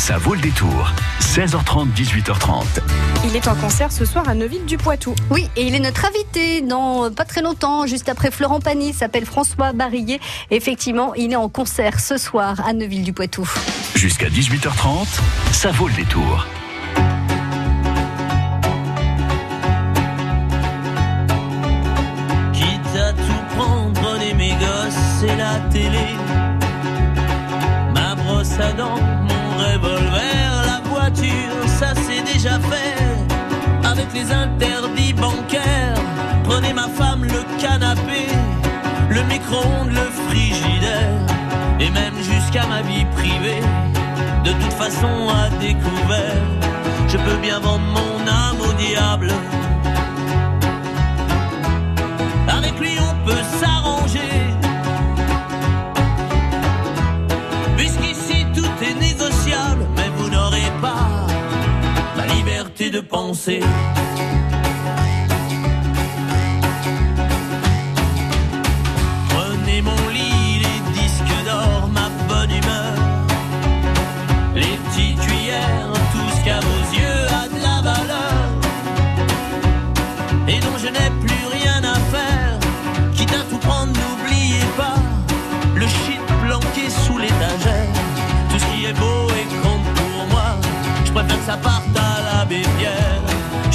Ça vaut le détour. 16h30, 18h30. Il est en concert ce soir à Neuville-du-Poitou. Oui, et il est notre invité dans pas très longtemps, juste après Florent Pagny, il s'appelle François Barillet. Effectivement, il est en concert ce soir à Neuville-du-Poitou. Jusqu'à 18h30, ça vaut le détour. Quitte à tout prendre, prenez mes gosses et la télé. Ma brosse à dents, Avec les interdits bancaires, prenez ma femme, le canapé, le micro-ondes, le frigidaire, et même jusqu'à ma vie privée. De toute façon, à découvert, je peux bien vendre mon âme au diable. Avec lui on de penser.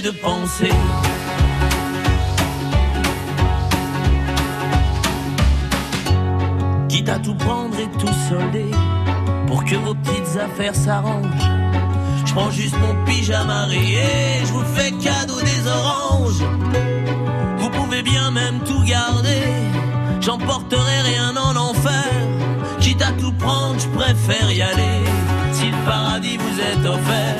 de penser. Quitte à tout prendre et tout solder pour que vos petites affaires s'arrangent. Prends juste mon pyjama rayé, je vous fais cadeau des oranges. Vous pouvez bien même tout garder, j'emporterai rien en enfer. Quitte à tout prendre, je préfère y aller. Si le paradis vous est offert.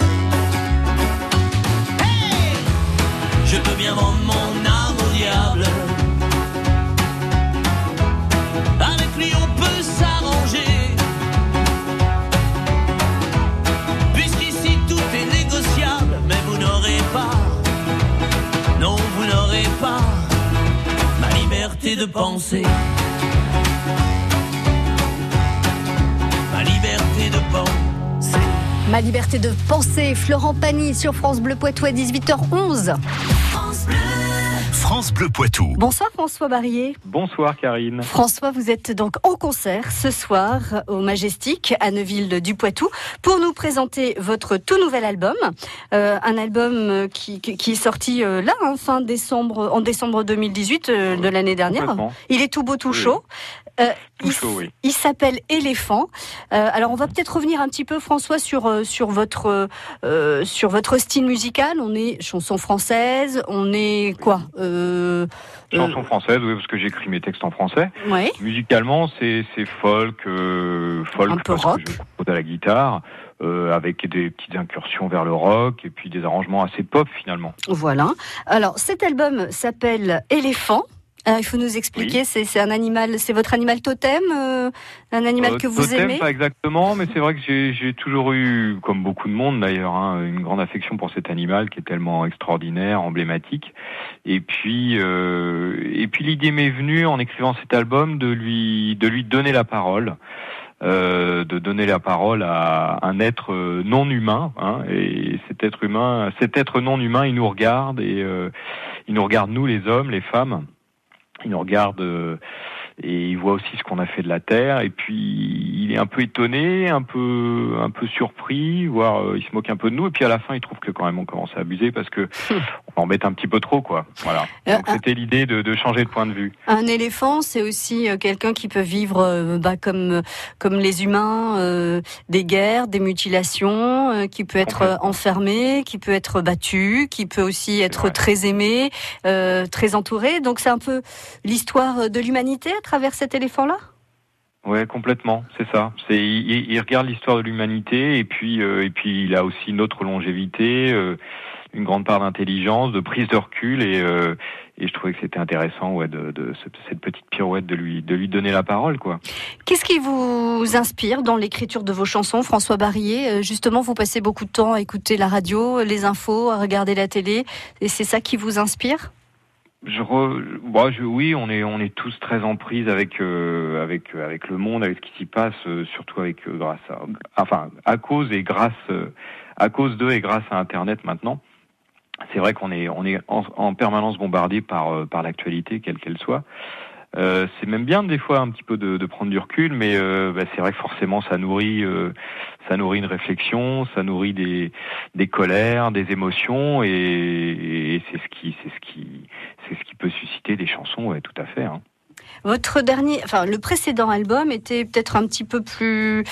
Je peux bien vendre Ma liberté de penser. Ma liberté de penser, Florent Pagny sur France Bleu Poitou à 18h11. France Bleu Poitou. Bonsoir François Barillet. Bonsoir Karine. François, vous êtes donc en concert ce soir au Majestic à Neuville du Poitou pour nous présenter votre tout nouvel album, Euh, un album qui, qui- qui est sorti euh, là, hein, fin décembre, en décembre 2018 euh, de l'année dernière. Il est tout beau, tout Oui. chaud. Euh, il chaud, oui. il s'appelle Éléphant. Euh, alors on va peut-être revenir un petit peu, François, sur euh, sur votre euh, sur votre style musical. On est chanson française. On est quoi Chanson française, oui, parce que j'écris mes textes en français. Ouais. Musicalement, c'est c'est folk, folk Un peu parce rock. que je compose à la guitare, euh, avec des petites incursions vers le rock et puis des arrangements assez pop finalement. Voilà. Alors, cet album s'appelle Éléphant. Euh, il faut nous expliquer, c'est c'est un animal, c'est votre animal totem, euh, un animal Euh, que vous totem, aimez. Pas exactement, mais c'est vrai que j'ai toujours eu, comme beaucoup de monde d'ailleurs, hein, une grande affection pour cet animal qui est tellement extraordinaire, emblématique. Et puis, euh, et puis l'idée m'est venue en écrivant cet album de lui de lui donner la parole. euh, de donner la parole à un être non humain, hein, et cet être humain, cet être non humain, il nous regarde et euh, il nous regarde nous les hommes, les femmes, il nous regarde, euh, et il voit aussi ce qu'on a fait de la terre. Et puis il est un peu étonné, un peu un peu surpris, voire euh, il se moque un peu de nous. Et puis à la fin, il trouve que quand même on commence à abuser parce que on embête un petit peu trop, quoi. Voilà. Euh, Donc c'était l'idée de, de changer de point de vue. Un éléphant, c'est aussi euh, quelqu'un qui peut vivre euh, bah, comme comme les humains, euh, des guerres, des mutilations, euh, qui peut être enfermé, qui peut être battu, qui peut aussi être très aimé, euh, très entouré. Donc c'est un peu l'histoire de l'humanité à travers cet éléphant-là? Ouais, complètement, c'est ça. C'est il, il regarde l'histoire de l'humanité et puis euh, et puis il a aussi une autre longévité, euh, une grande part d'intelligence, de prise de recul et euh, et je trouvais que c'était intéressant ouais de, de ce- cette petite pirouette de lui de lui donner la parole quoi. Qu'est-ce qui vous inspire dans l'écriture de vos chansons, François Barrier? Euh, Justement, vous passez beaucoup de temps à écouter la radio, les infos, à regarder la télé, et c'est ça qui vous inspire? Je, re, moi, je oui, on est on est tous très en prise avec euh, avec euh, avec le monde, avec ce qui s'y passe, euh, surtout avec euh, grâce à enfin à cause et grâce euh, à cause d'eux et grâce à Internet maintenant. C'est vrai qu'on est on est en, en permanence bombardé par euh, par l'actualité quelle qu'elle soit. C'est même bien des fois un petit peu de, de prendre du recul, mais bah, c'est vrai que forcément ça nourrit ça nourrit une réflexion, ça nourrit des des colères, des émotions, et, et c'est ce qui c'est ce qui c'est ce qui peut ouais, tout à fait. Hein. Votre dernier, enfin le précédent album était peut-être un petit peu plus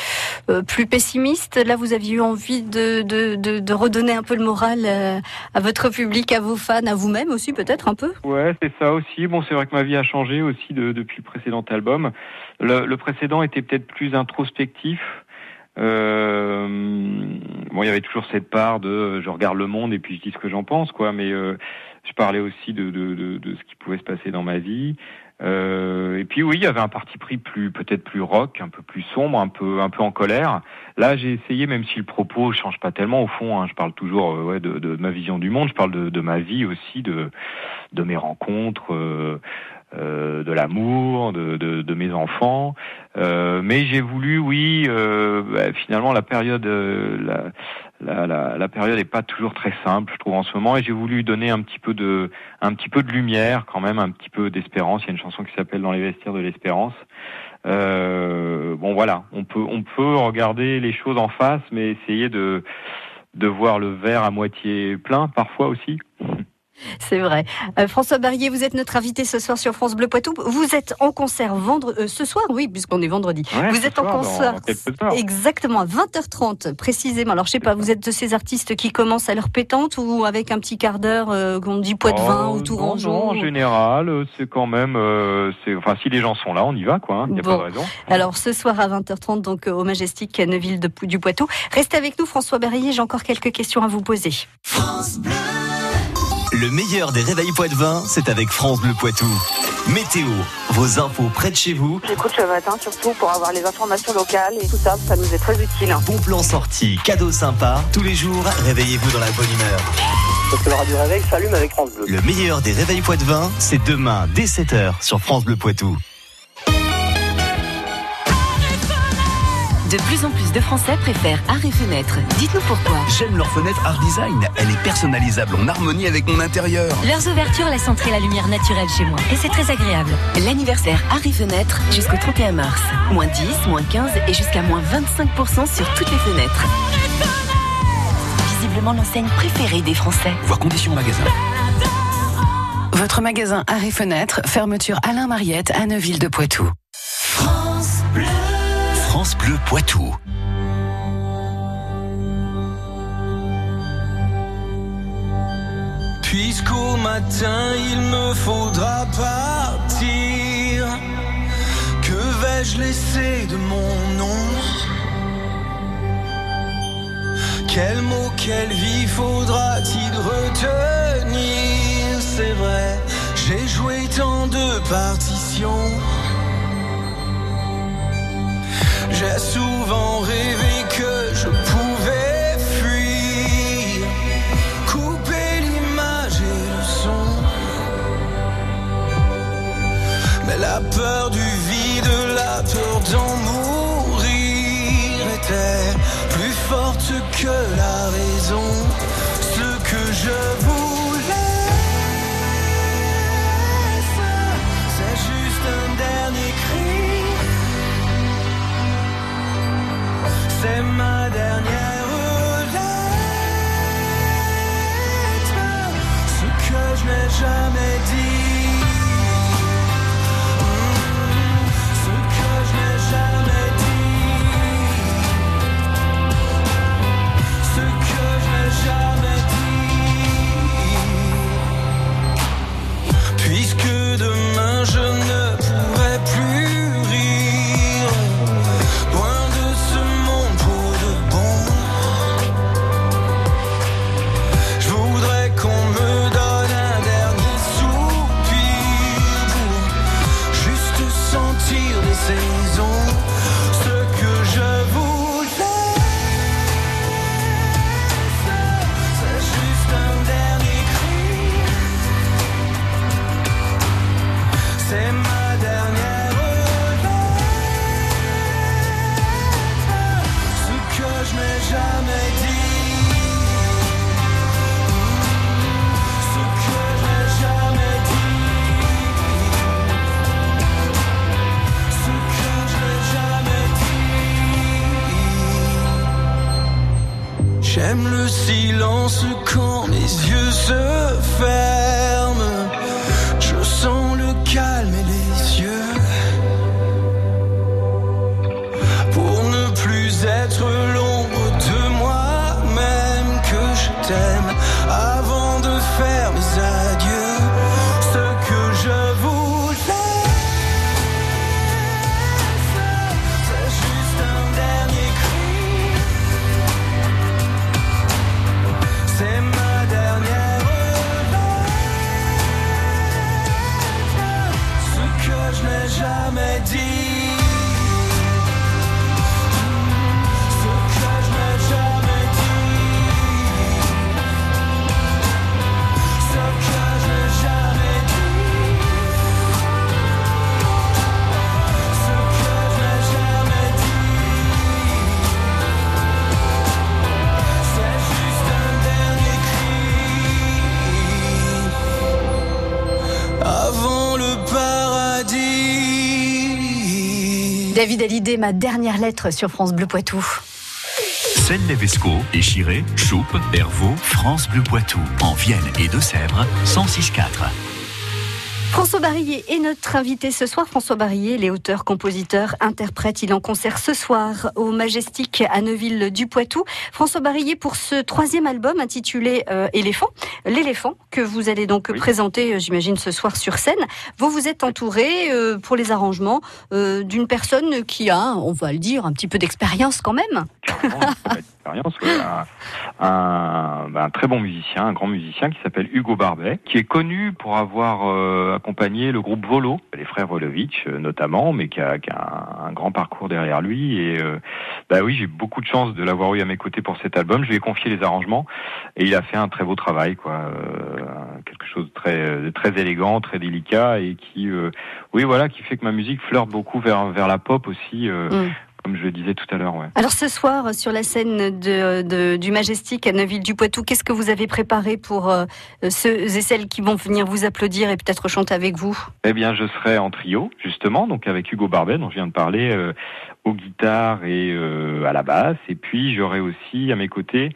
euh, plus pessimiste. Là, vous aviez eu envie de, de, de, de redonner un peu le moral euh, à votre public, à vos fans, à vous-même aussi peut-être un peu? Ouais, c'est ça aussi. Bon, c'est vrai que ma vie a changé aussi de- depuis le précédent album. Le, le précédent était peut-être plus introspectif. Euh, bon, il y avait toujours cette part de je regarde le monde et puis je dis ce que j'en pense, quoi. Mais je parlais aussi de, de, de, de ce qui pouvait se passer dans ma vie. Euh, et puis oui, il y avait un parti pris plus peut-être plus rock, un peu plus sombre, un peu un peu en colère. Là, j'ai essayé, même si le propos change pas tellement au fond. Hein, je parle toujours euh, ouais, de, de, ma vision du monde. Je parle de, de ma vie aussi, de de mes rencontres. Euh, euh, de l'amour, de, de, de, mes enfants. Euh, mais j'ai voulu, oui, euh, bah, finalement la période, euh, la, la, la, la, période n'est pas toujours très simple, je trouve en ce moment, et j'ai voulu donner un petit peu de, un petit peu de lumière, quand même, un petit peu d'espérance. Il y a une chanson qui s'appelle Dans les vestiaires de l'espérance. Euh, bon voilà, on peut, on peut regarder les choses en face, mais essayer de, de voir le verre à moitié plein parfois aussi. C'est vrai. Euh, François Barrier, vous êtes notre invité ce soir sur France Bleu Poitou. Vous êtes en concert vendredi, euh, ce soir, oui, puisqu'on est vendredi. Ouais, vous êtes en soir, concert dans, dans exactement à 20h30 précisément. Alors je sais pas, vous êtes de ces artistes qui commencent à leur pétante ou avec un petit quart d'heure euh, qu'on dit poids de vin oh, ou tourangeau Non, en général, euh, c'est quand même, euh, c'est, enfin, si les gens sont là, on y va, quoi. Il hein, n'y a bon. pas de raison. Alors ce soir à 20h30, donc au Majestic Neuville de, du Poitou. Restez avec nous, François Barrier. J'ai encore quelques questions à vous poser. France Bleu. Le meilleur des réveils Poitvin, c'est avec France Bleu Poitou. Météo, vos infos près de chez vous. J'écoute le matin surtout pour avoir les informations locales et tout ça, ça nous est très utile. Bon plan sorti, cadeau sympa. Tous les jours, réveillez-vous dans la bonne humeur. Parce que le radio réveil s'allume avec France Bleu. Le meilleur des réveils Poitvin, c'est demain dès 7h sur France Bleu Poitou. De plus en plus de Français préfèrent Art et Fenêtre. Dites-nous pourquoi. J'aime leur fenêtre Art Design. Elle est personnalisable en harmonie avec mon intérieur. Leurs ouvertures laissent entrer la lumière naturelle chez moi. Et c'est très agréable. L'anniversaire Art et Fenêtre jusqu'au 31 mars. Moins 10, moins 15 et jusqu'à moins 25% sur toutes les fenêtres. Visiblement l'enseigne préférée des Français. Voir conditions magasin. Votre magasin Art et Fenêtre, fermeture Alain Mariette à Neuville de Poitou. France Bleu. Poitou. Puisqu'au matin il me faudra partir, que vais-je laisser de mon nom? Quel mot, quelle vie faudra-t-il retenir? C'est vrai, j'ai joué tant de partitions. J'ai souvent rêvé que je pouvais fuir, couper l'image et le son. Mais la peur du vide, la peur d'en mourir était plus forte que la raison. Silence quand mes yeux se ferment. Je sens le calme et les cieux. Pour ne plus être l'ombre de moi-même que je t'aime David Hallyday, ma dernière lettre sur France Bleu Poitou. Celle Levesco, Échiré, Choupe, Hervaux, France Bleu Poitou, en Vienne et Deux-Sèvres, 106.4. François Barillet est notre invité ce soir. François Barillet, les auteurs, compositeurs, interprètes. Il est en concert ce soir au Majestic à Neuville du Poitou. François Barillet pour ce troisième album intitulé euh, Éléphant. L'éléphant que vous allez donc présenter, euh, j'imagine, ce soir sur scène. Vous vous êtes entouré euh, pour les arrangements euh, d'une personne qui a, on va le dire, un petit peu d'expérience quand même. expérience, ouais, un, un, un très bon musicien, un grand musicien qui s'appelle Hugo Barbet, qui est connu pour avoir euh, accompagné le groupe Volo, les frères Volovitch euh, notamment, mais qui a, un, grand parcours derrière lui. Et euh, bah oui, j'ai beaucoup de chance de l'avoir eu à mes côtés pour cet album. Je lui ai confié les arrangements et il a fait un très beau travail, quoi. Euh, quelque chose de très, très élégant, très délicat et qui, oui, voilà, qui fait que ma musique flirte beaucoup vers vers la pop aussi. Mm. Comme je le disais tout à l'heure, ouais. Alors ce soir, sur la scène de, de- du Majestic à Neuville du Poitou, qu'est-ce que vous avez préparé pour euh, ceux et celles qui vont venir vous applaudir et peut-être chanter avec vous? Eh bien, je serai en trio, justement, donc avec Hugo Barbet, dont je viens de parler, euh, aux guitares et euh, à la basse. Et puis, j'aurai aussi à mes côtés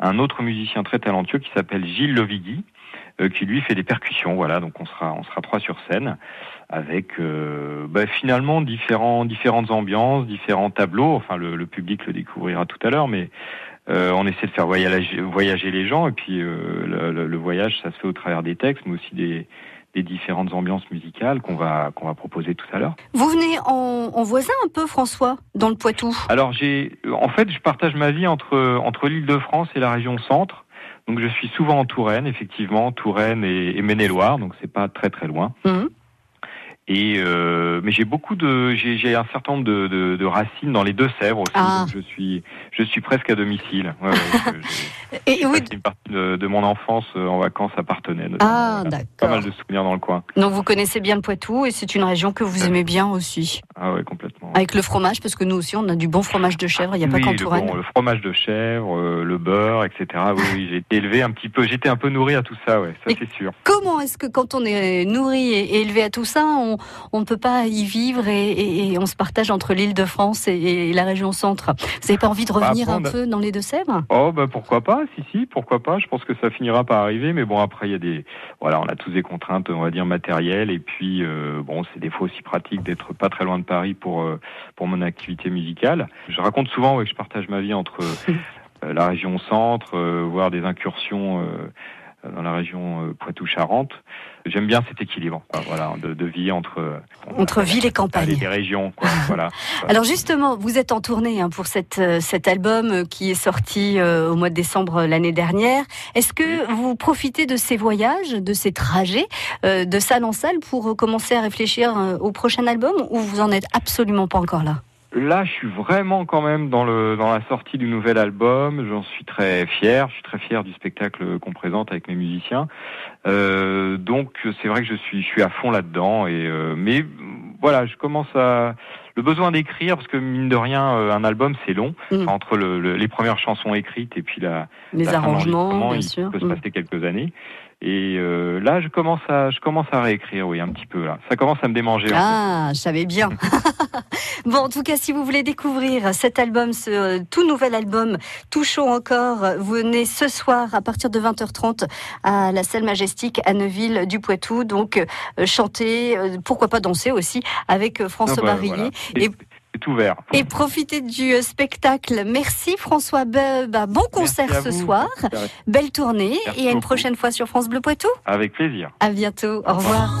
un autre musicien très talentueux qui s'appelle Gilles Lovigui, qui lui fait des percussions. Voilà, donc on sera, on sera trois sur scène avec euh, bah, finalement différents, différentes ambiances, différents tableaux. Enfin, le, le public le découvrira tout à l'heure, mais euh, on essaie de faire voyager, voyager les gens. Et puis, euh, le, le- le voyage, ça se fait au travers des textes, mais aussi des, des différentes ambiances musicales qu'on va, qu'on va proposer tout à l'heure. Vous venez en, en voisin un peu, François, dans le Poitou? Alors j'ai, en fait, je partage ma vie entre entre l'Île-de-France et la région Centre. Donc je suis souvent en Touraine, effectivement, Touraine et, et Maine-et-Loire, donc c'est pas très très loin. Mhm. Et euh, mais j'ai beaucoup de, j'ai, j'ai un certain nombre de, de, de racines dans les Deux-Sèvres aussi. Ah. Donc je suis, je suis presque à domicile. Ouais, ouais, je- Et oui, une partie de, de mon enfance euh, en vacances appartenait. Ah, Pas d'accord. mal de souvenirs dans le coin. Donc vous connaissez bien le Poitou et c'est une région que vous aimez bien aussi. Ah ouais, complètement. Avec le fromage, parce que nous aussi on a du bon fromage de chèvre, il n'y a pas oui, qu'en le, Touraine. bon, le fromage de chèvre, euh, le beurre, etc. Oui, oui, j'ai été élevé un petit peu, j'étais un peu nourri à tout ça, ouais, ça c'est sûr. Comment est-ce que quand on est nourri et et élevé à tout ça, on, on, on ne peut pas y vivre et, et- et on se partage entre l'île de France et, et la région centre. Vous n'avez pas envie de Bah, revenir un a- peu dans les Deux-Sèvres? Oh bah pourquoi pas, si si, pourquoi pas? Je pense que ça finira par arriver, mais bon après il y a des, voilà, on a tous des contraintes, on va dire matérielles, et puis euh, bon c'est des fois aussi pratique d'être pas très loin de Paris pour euh, pour mon activité musicale. Je raconte souvent ouais, que je partage ma vie entre euh, la région centre, voire des incursions. dans la région Poitou-Charentes, j'aime bien cet équilibre, quoi, voilà, de, de vie entre euh, Entre ville et campagne. des régions, quoi, voilà. Alors justement, vous êtes en tournée hein, pour cette, euh, cet album euh, qui est sorti euh, au mois de décembre l'année dernière. Est-ce que vous profitez de ces voyages, de ces trajets, euh, de salle en salle pour commencer à réfléchir au prochain album ou vous en êtes absolument pas encore là? Là, je suis vraiment quand même dans le dans la sortie du nouvel album. J'en suis très fier. Je suis très fier du spectacle qu'on présente avec mes musiciens. Euh, donc, c'est vrai que je suis je suis à fond là-dedans. Et euh, mais voilà, je commence à le besoin d'écrire parce que mine de rien, euh, un album c'est long. Enfin, entre le, le- les premières chansons écrites et puis la Les la arrangements, bien il sûr. peut se Mm. passer quelques années. Et euh, là, je commence à je commence à réécrire, oui, un petit peu là. Ça commence à me démanger. en Ah, je savais bien. bon, en tout cas, si vous voulez découvrir cet album, ce euh, tout nouvel album, tout chaud encore, vous venez ce soir à partir de 20h30 à la salle Majestique à Neuville du Poitou. Donc, euh, chanter, euh, pourquoi pas danser aussi avec François bah, Barillier. voilà. Et, C'est ouvert. et profiter du spectacle. Merci François. Bah, bon concert ce vous. soir. Belle tournée Merci et à une beaucoup. prochaine fois sur France Bleu Poitou. Avec plaisir. À bientôt. Au revoir.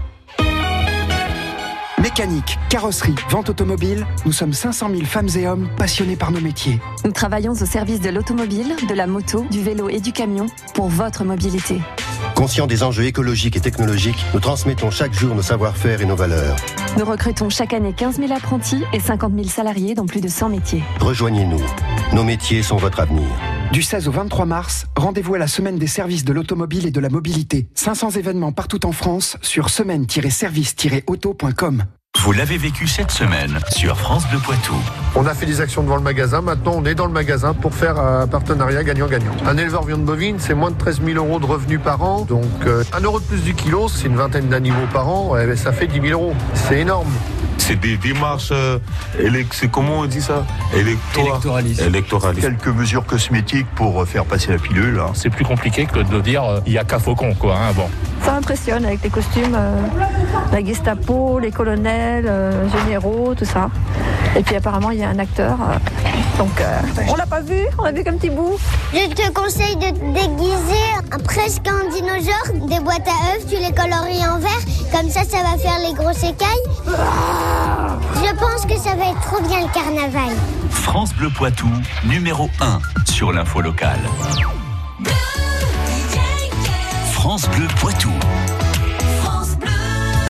Mécanique, carrosserie, vente automobile, nous sommes 500 000 femmes et hommes passionnés par nos métiers. Nous travaillons au service de l'automobile, de la moto, du vélo et du camion pour votre mobilité. Conscients des enjeux écologiques et technologiques, nous transmettons chaque jour nos savoir-faire et nos valeurs. Nous recrutons chaque année 15 000 apprentis et 50 000 salariés dans plus de 100 métiers. Rejoignez-nous. Nos métiers sont votre avenir. Du 16 au 23 mars, rendez-vous à la semaine des services de l'automobile et de la mobilité. 500 événements partout en France sur semaine-service-auto.com. Vous l'avez vécu cette semaine sur France Bleu Poitou. On a fait des actions devant le magasin, maintenant on est dans le magasin pour faire un partenariat gagnant-gagnant. Un éleveur viande bovine, c'est moins de 13 000 euros de revenus par an, donc euh, un euro de plus du kilo, c'est une vingtaine d'animaux par an, eh ça fait 10 000 euros. C'est énorme. C'est des démarches, euh, élec- c'est comment on dit ça? Électoralistes. Quelques mesures cosmétiques pour faire passer la pilule. hein. C'est plus compliqué que de dire euh, il y a qu'à faucon quoi. hein, bon. Ça m'impressionne avec les costumes, euh, la Gestapo, les colonels, euh, généraux, tout ça. Et puis apparemment il y a un acteur. euh, donc euh, on l'a pas vu, on l'a vu qu'un petit bout. Je te conseille de te déguiser en presque un dinosaure, des boîtes à œufs, tu les coloris en vert, comme ça ça va faire les grosses écailles. Je pense que ça va être trop bien le carnaval. France Bleu Poitou, numéro 1 sur l'info locale. France Bleu Poitou.